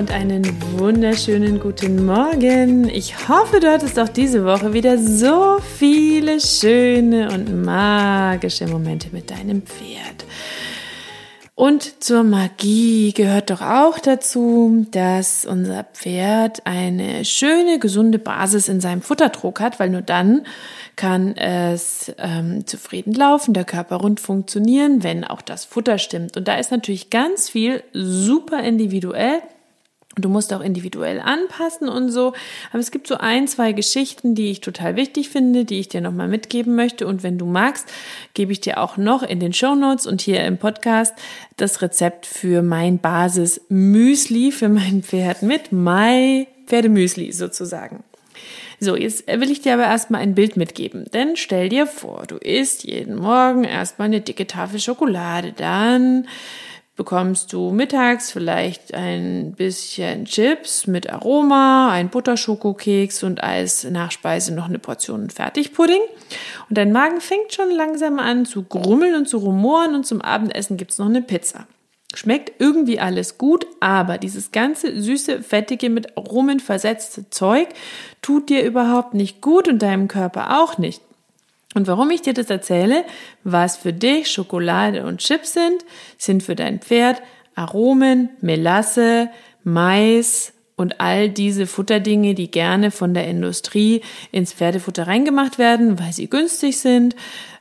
Und einen wunderschönen guten Morgen. Ich hoffe, du hattest auch diese Woche wieder so viele schöne und magische Momente mit deinem Pferd. Und zur Magie gehört doch auch dazu, dass unser Pferd eine schöne, gesunde Basis in seinem Futtertrog hat, weil nur dann kann es ähm, zufrieden laufen, der Körper rund funktionieren, wenn auch das Futter stimmt. Und da ist natürlich ganz viel super individuell. Du musst auch individuell anpassen und so. Aber es gibt so ein, zwei Geschichten, die ich total wichtig finde, die ich dir nochmal mitgeben möchte. Und wenn du magst, gebe ich dir auch noch in den Show Notes und hier im Podcast das Rezept für mein Basis Müsli für mein Pferd mit My Pferdemüsli sozusagen. So, jetzt will ich dir aber erstmal ein Bild mitgeben. Denn stell dir vor, du isst jeden Morgen erstmal eine dicke Tafel Schokolade, dann bekommst du mittags vielleicht ein bisschen Chips mit Aroma, ein Butterschokokeks und als Nachspeise noch eine Portion Fertigpudding. Und dein Magen fängt schon langsam an zu grummeln und zu rumoren und zum Abendessen gibt's noch eine Pizza. Schmeckt irgendwie alles gut, aber dieses ganze süße, fettige, mit Aromen versetzte Zeug tut dir überhaupt nicht gut und deinem Körper auch nicht. Und warum ich dir das erzähle, was für dich Schokolade und Chips sind, sind für dein Pferd Aromen, Melasse, Mais und all diese Futterdinge, die gerne von der Industrie ins Pferdefutter reingemacht werden, weil sie günstig sind,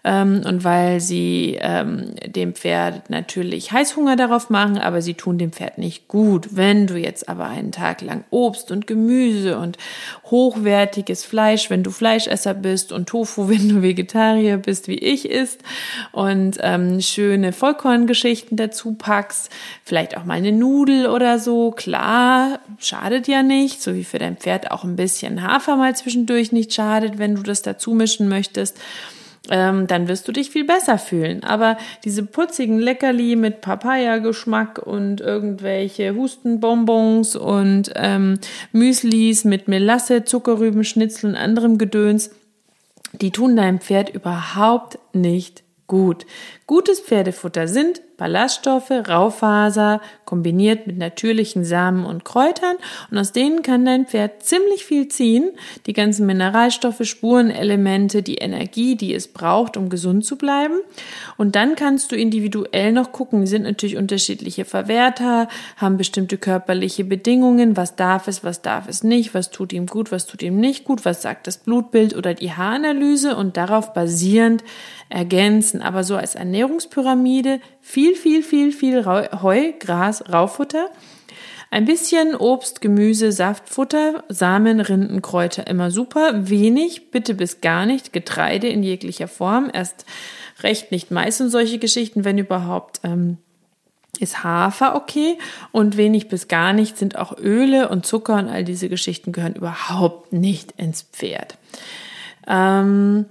ähm, und weil sie ähm, dem Pferd natürlich Heißhunger darauf machen, aber sie tun dem Pferd nicht gut. Wenn du jetzt aber einen Tag lang Obst und Gemüse und hochwertiges Fleisch, wenn du Fleischesser bist und Tofu, wenn du Vegetarier bist, wie ich isst und ähm, schöne Vollkorngeschichten dazu packst, vielleicht auch mal eine Nudel oder so, klar, schadet ja nicht, so wie für dein Pferd auch ein bisschen Hafer mal zwischendurch nicht schadet, wenn du das dazu mischen möchtest ähm, dann wirst du dich viel besser fühlen. Aber diese putzigen Leckerli mit Papaya-Geschmack und irgendwelche Hustenbonbons und ähm, Müslis mit Melasse, Zuckerrübenschnitzel und anderem Gedöns, die tun deinem Pferd überhaupt nicht gut. Gutes Pferdefutter sind Ballaststoffe, Raufaser, kombiniert mit natürlichen Samen und Kräutern und aus denen kann dein Pferd ziemlich viel ziehen. Die ganzen Mineralstoffe, Spurenelemente, die Energie, die es braucht, um gesund zu bleiben. Und dann kannst du individuell noch gucken, sind natürlich unterschiedliche Verwerter, haben bestimmte körperliche Bedingungen, was darf es, was darf es nicht, was tut ihm gut, was tut ihm nicht gut, was sagt das Blutbild oder die Haaranalyse und darauf basierend ergänzen. Aber so als Ernährungspyramide viel, viel, viel, viel Heu, Gras, Raufutter, ein bisschen Obst, Gemüse, Saftfutter, Samen, Rinden, Kräuter immer super. Wenig, bitte bis gar nicht. Getreide in jeglicher Form. Erst recht nicht Mais und solche Geschichten, wenn überhaupt. Ähm, ist Hafer okay und wenig bis gar nicht sind auch Öle und Zucker und all diese Geschichten gehören überhaupt nicht ins Pferd. Ähm,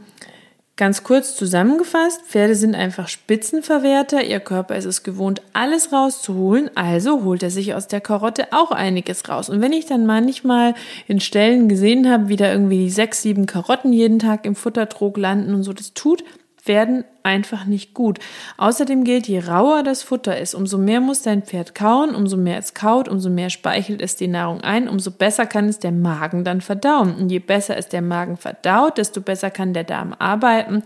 Ganz kurz zusammengefasst, Pferde sind einfach Spitzenverwerter, ihr Körper ist es gewohnt, alles rauszuholen, also holt er sich aus der Karotte auch einiges raus. Und wenn ich dann manchmal in Stellen gesehen habe, wie da irgendwie sechs, sieben Karotten jeden Tag im Futtertrog landen und so, das tut werden einfach nicht gut. Außerdem gilt, je rauer das Futter ist, umso mehr muss dein Pferd kauen, umso mehr es kaut, umso mehr speichelt es die Nahrung ein, umso besser kann es der Magen dann verdauen. Und je besser es der Magen verdaut, desto besser kann der Darm arbeiten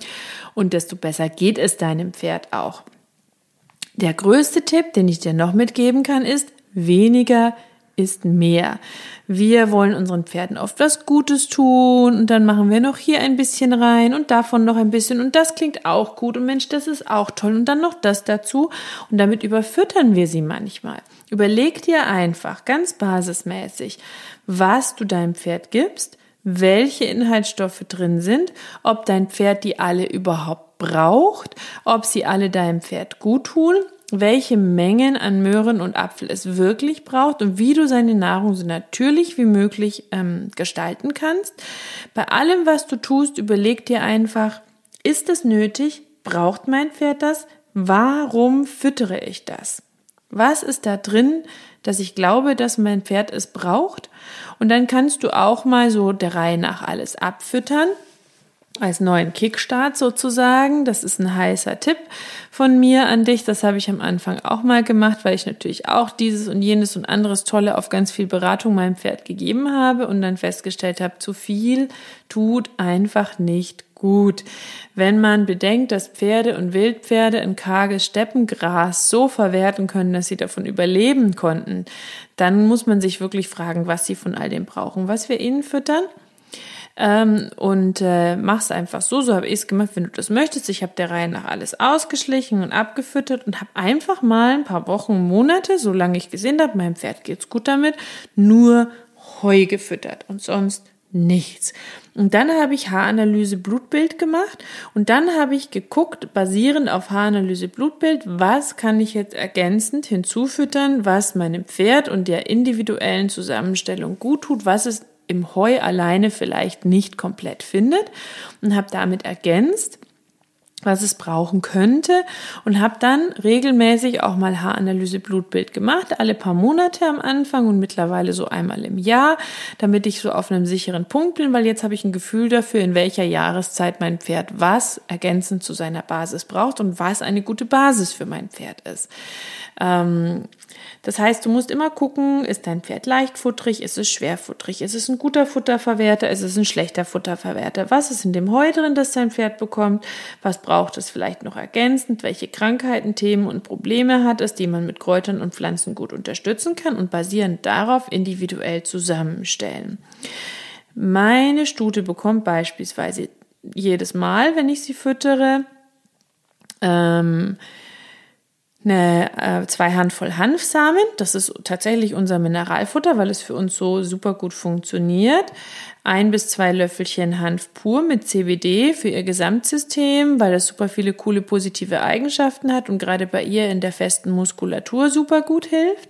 und desto besser geht es deinem Pferd auch. Der größte Tipp, den ich dir noch mitgeben kann, ist weniger ist mehr. Wir wollen unseren Pferden oft was Gutes tun und dann machen wir noch hier ein bisschen rein und davon noch ein bisschen und das klingt auch gut und Mensch, das ist auch toll und dann noch das dazu und damit überfüttern wir sie manchmal. Überleg dir einfach ganz basismäßig, was du deinem Pferd gibst, welche Inhaltsstoffe drin sind, ob dein Pferd die alle überhaupt braucht, ob sie alle deinem Pferd gut tun welche Mengen an Möhren und Apfel es wirklich braucht und wie du seine Nahrung so natürlich wie möglich ähm, gestalten kannst. Bei allem, was du tust, überleg dir einfach, ist es nötig? Braucht mein Pferd das? Warum füttere ich das? Was ist da drin, dass ich glaube, dass mein Pferd es braucht? Und dann kannst du auch mal so der Reihe nach alles abfüttern als neuen Kickstart sozusagen. Das ist ein heißer Tipp von mir an dich. Das habe ich am Anfang auch mal gemacht, weil ich natürlich auch dieses und jenes und anderes Tolle auf ganz viel Beratung meinem Pferd gegeben habe und dann festgestellt habe, zu viel tut einfach nicht gut. Wenn man bedenkt, dass Pferde und Wildpferde ein karges Steppengras so verwerten können, dass sie davon überleben konnten, dann muss man sich wirklich fragen, was sie von all dem brauchen, was wir ihnen füttern ähm, und äh, mach's einfach so. So habe ich es gemacht, wenn du das möchtest. Ich habe der Reihe nach alles ausgeschlichen und abgefüttert und habe einfach mal ein paar Wochen, Monate, solange ich gesehen habe, meinem Pferd geht's gut damit, nur Heu gefüttert und sonst nichts. Und dann habe ich Haaranalyse Blutbild gemacht und dann habe ich geguckt, basierend auf Haaranalyse Blutbild, was kann ich jetzt ergänzend hinzufüttern, was meinem Pferd und der individuellen Zusammenstellung gut tut, was ist im Heu alleine vielleicht nicht komplett findet und habe damit ergänzt was es brauchen könnte und habe dann regelmäßig auch mal Haaranalyse Blutbild gemacht, alle paar Monate am Anfang und mittlerweile so einmal im Jahr, damit ich so auf einem sicheren Punkt bin, weil jetzt habe ich ein Gefühl dafür, in welcher Jahreszeit mein Pferd was ergänzend zu seiner Basis braucht und was eine gute Basis für mein Pferd ist. Ähm, das heißt, du musst immer gucken, ist dein Pferd leichtfutterig, ist es schwerfutterig, ist es ein guter Futterverwerter, ist es ein schlechter Futterverwerter, was ist in dem Heu drin, das dein Pferd bekommt, was es vielleicht noch ergänzend, welche Krankheiten, Themen und Probleme hat es, die man mit Kräutern und Pflanzen gut unterstützen kann und basierend darauf individuell zusammenstellen. Meine Stute bekommt beispielsweise jedes Mal, wenn ich sie füttere, ähm, eine, äh, zwei Handvoll Hanfsamen. Das ist tatsächlich unser Mineralfutter, weil es für uns so super gut funktioniert. Ein bis zwei Löffelchen Hanf pur mit CBD für ihr Gesamtsystem, weil das super viele coole positive Eigenschaften hat und gerade bei ihr in der festen Muskulatur super gut hilft.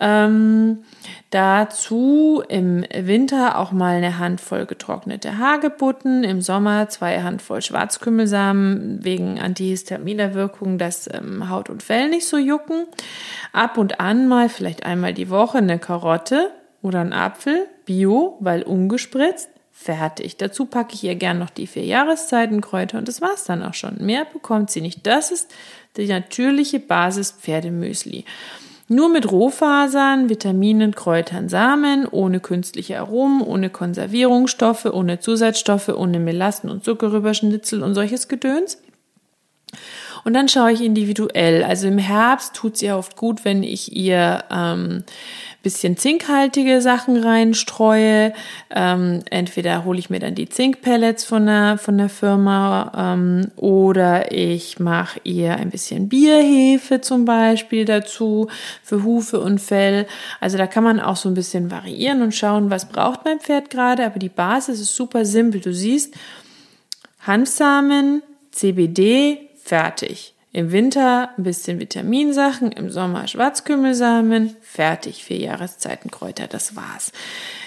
Ähm, dazu im Winter auch mal eine Handvoll getrocknete Hagebutten, im Sommer zwei Handvoll Schwarzkümmelsamen wegen antihistaminer Wirkung, dass ähm, Haut und Fell nicht so jucken. Ab und an mal, vielleicht einmal die Woche, eine Karotte oder ein Apfel, bio, weil ungespritzt. Fertig. Dazu packe ich ihr gern noch die vier Jahreszeitenkräuter und das war's dann auch schon. Mehr bekommt sie nicht. Das ist die natürliche Basis Pferdemüsli. Nur mit Rohfasern, Vitaminen, Kräutern, Samen, ohne künstliche Aromen, ohne Konservierungsstoffe, ohne Zusatzstoffe, ohne Melassen und Zuckerrüberschnitzel und solches Gedöns. Und dann schaue ich individuell. Also im Herbst tut es ihr oft gut, wenn ich ihr ähm, bisschen zinkhaltige Sachen reinstreue. Ähm, entweder hole ich mir dann die Zinkpellets von der, von der Firma ähm, oder ich mache ihr ein bisschen Bierhefe zum Beispiel dazu für Hufe und Fell. Also da kann man auch so ein bisschen variieren und schauen, was braucht mein Pferd gerade. Aber die Basis ist super simpel. Du siehst, Hanfsamen, CBD, fertig. Im Winter ein bisschen Vitaminsachen, im Sommer Schwarzkümmelsamen, fertig, vier Jahreszeitenkräuter, das war's.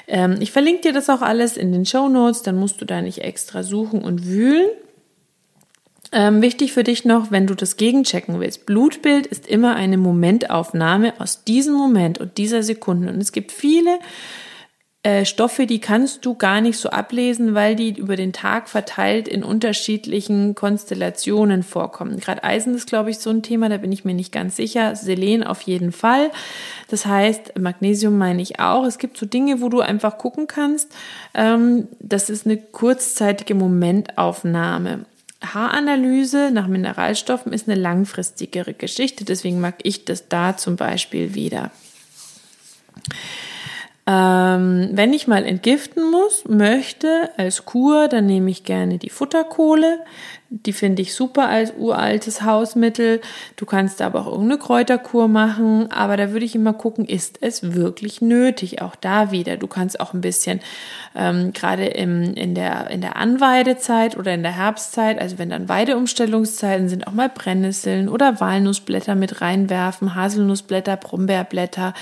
Ähm, ich verlinke dir das auch alles in den Show Notes, dann musst du da nicht extra suchen und wühlen. Ähm, wichtig für dich noch, wenn du das gegenchecken willst. Blutbild ist immer eine Momentaufnahme aus diesem Moment und dieser Sekunde. Und es gibt viele äh, Stoffe, die kannst du gar nicht so ablesen, weil die über den Tag verteilt in unterschiedlichen Konstellationen vorkommen. Gerade Eisen ist, glaube ich, so ein Thema, da bin ich mir nicht ganz sicher. Selen auf jeden Fall. Das heißt, Magnesium meine ich auch. Es gibt so Dinge, wo du einfach gucken kannst. Ähm, das ist eine kurzzeitige Momentaufnahme. Haaranalyse nach Mineralstoffen ist eine langfristigere Geschichte, deswegen mag ich das da zum Beispiel wieder. Ähm, wenn ich mal entgiften muss, möchte als Kur, dann nehme ich gerne die Futterkohle. Die finde ich super als uraltes Hausmittel. Du kannst aber auch irgendeine Kräuterkur machen, aber da würde ich immer gucken, ist es wirklich nötig? Auch da wieder. Du kannst auch ein bisschen ähm, gerade im, in, der, in der Anweidezeit oder in der Herbstzeit, also wenn dann Weideumstellungszeiten sind, auch mal Brennnesseln oder Walnussblätter mit reinwerfen, Haselnussblätter, Brombeerblätter,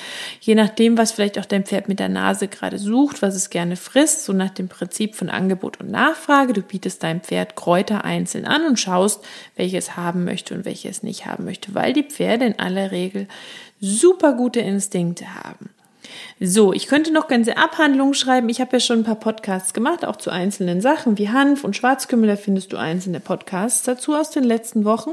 je nachdem, was vielleicht auch dein Pferd mit der Nase gerade sucht, was es gerne frisst, so nach dem Prinzip von Angebot und Nachfrage. Du bietest deinem Pferd Kräuter einzeln einzeln an und schaust, welches haben möchte und welches nicht haben möchte, weil die Pferde in aller Regel super gute Instinkte haben. So, ich könnte noch ganze Abhandlungen schreiben. Ich habe ja schon ein paar Podcasts gemacht, auch zu einzelnen Sachen wie Hanf und Schwarzkümmel. Da findest du einzelne Podcasts dazu aus den letzten Wochen.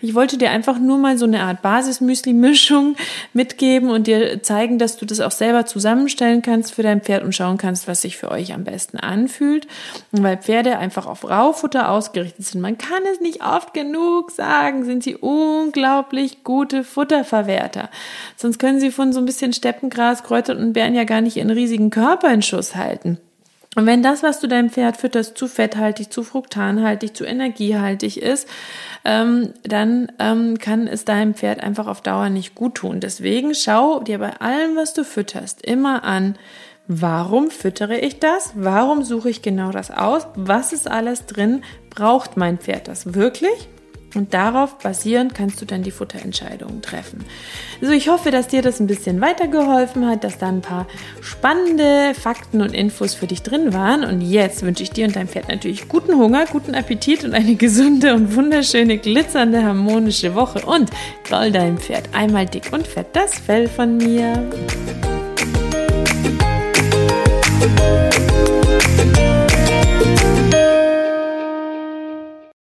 Ich wollte dir einfach nur mal so eine Art Basismüsli-Mischung mitgeben und dir zeigen, dass du das auch selber zusammenstellen kannst für dein Pferd und schauen kannst, was sich für euch am besten anfühlt. Und weil Pferde einfach auf Raufutter ausgerichtet sind, man kann es nicht oft genug sagen, sind sie unglaublich gute Futterverwerter. Sonst können sie von so ein bisschen Steppengras, Kräuter und werden ja gar nicht ihren riesigen Körper in Schuss halten. Und wenn das, was du deinem Pferd fütterst, zu fetthaltig, zu fruktanhaltig, zu energiehaltig ist, ähm, dann ähm, kann es deinem Pferd einfach auf Dauer nicht gut tun. Deswegen schau dir bei allem, was du fütterst, immer an, warum füttere ich das? Warum suche ich genau das aus? Was ist alles drin? Braucht mein Pferd das wirklich? Und darauf basierend kannst du dann die Futterentscheidungen treffen. Also ich hoffe, dass dir das ein bisschen weitergeholfen hat, dass da ein paar spannende Fakten und Infos für dich drin waren. Und jetzt wünsche ich dir und deinem Pferd natürlich guten Hunger, guten Appetit und eine gesunde und wunderschöne, glitzernde, harmonische Woche. Und groll deinem Pferd einmal dick und fett das Fell von mir.